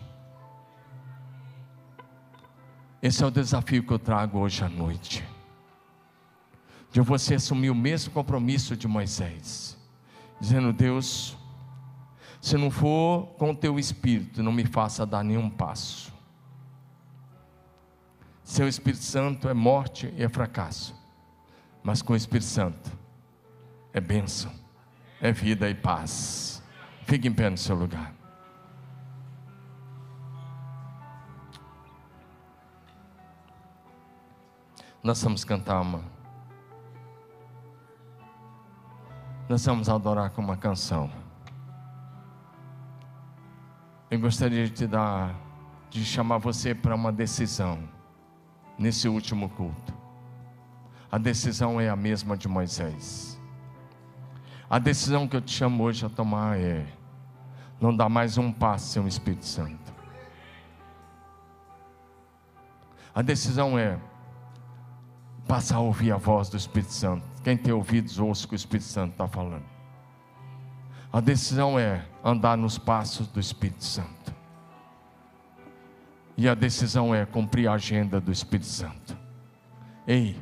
Esse é o desafio que eu trago hoje à noite de você assumir o mesmo compromisso de Moisés, dizendo: Deus, se não for com o teu espírito, não me faça dar nenhum passo. Seu Espírito Santo é morte e é fracasso, mas com o Espírito Santo é bênção, é vida e paz. Fique em pé no seu lugar. Nós vamos cantar uma. Nós vamos adorar com uma canção. Eu gostaria de te dar, de chamar você para uma decisão nesse último culto. A decisão é a mesma de Moisés. A decisão que eu te chamo hoje a tomar é não dar mais um passo sem o Espírito Santo. A decisão é passar a ouvir a voz do Espírito Santo. Quem tem ouvidos, ouça o que o Espírito Santo está falando. A decisão é andar nos passos do Espírito Santo. E a decisão é cumprir a agenda do Espírito Santo. Ei,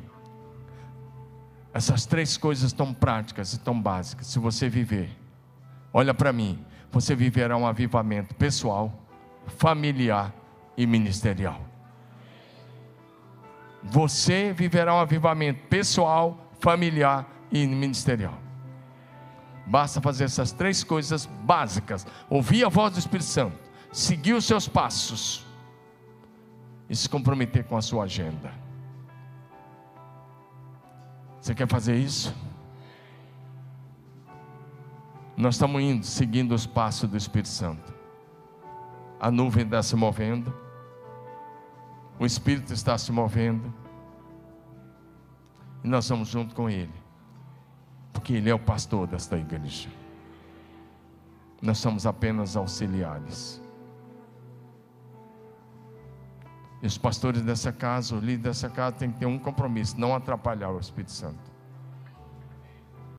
essas três coisas tão práticas e tão básicas, se você viver, olha para mim, você viverá um avivamento pessoal, familiar e ministerial. Você viverá um avivamento pessoal, familiar e ministerial. Basta fazer essas três coisas básicas: ouvir a voz do Espírito Santo, seguir os seus passos e se comprometer com a sua agenda. Você quer fazer isso? Nós estamos indo, seguindo os passos do Espírito Santo. A nuvem está se movendo, o Espírito está se movendo, e nós vamos junto com Ele porque Ele é o pastor desta igreja. Nós somos apenas auxiliares. E os pastores dessa casa, o líder dessa casa, tem que ter um compromisso: não atrapalhar o Espírito Santo.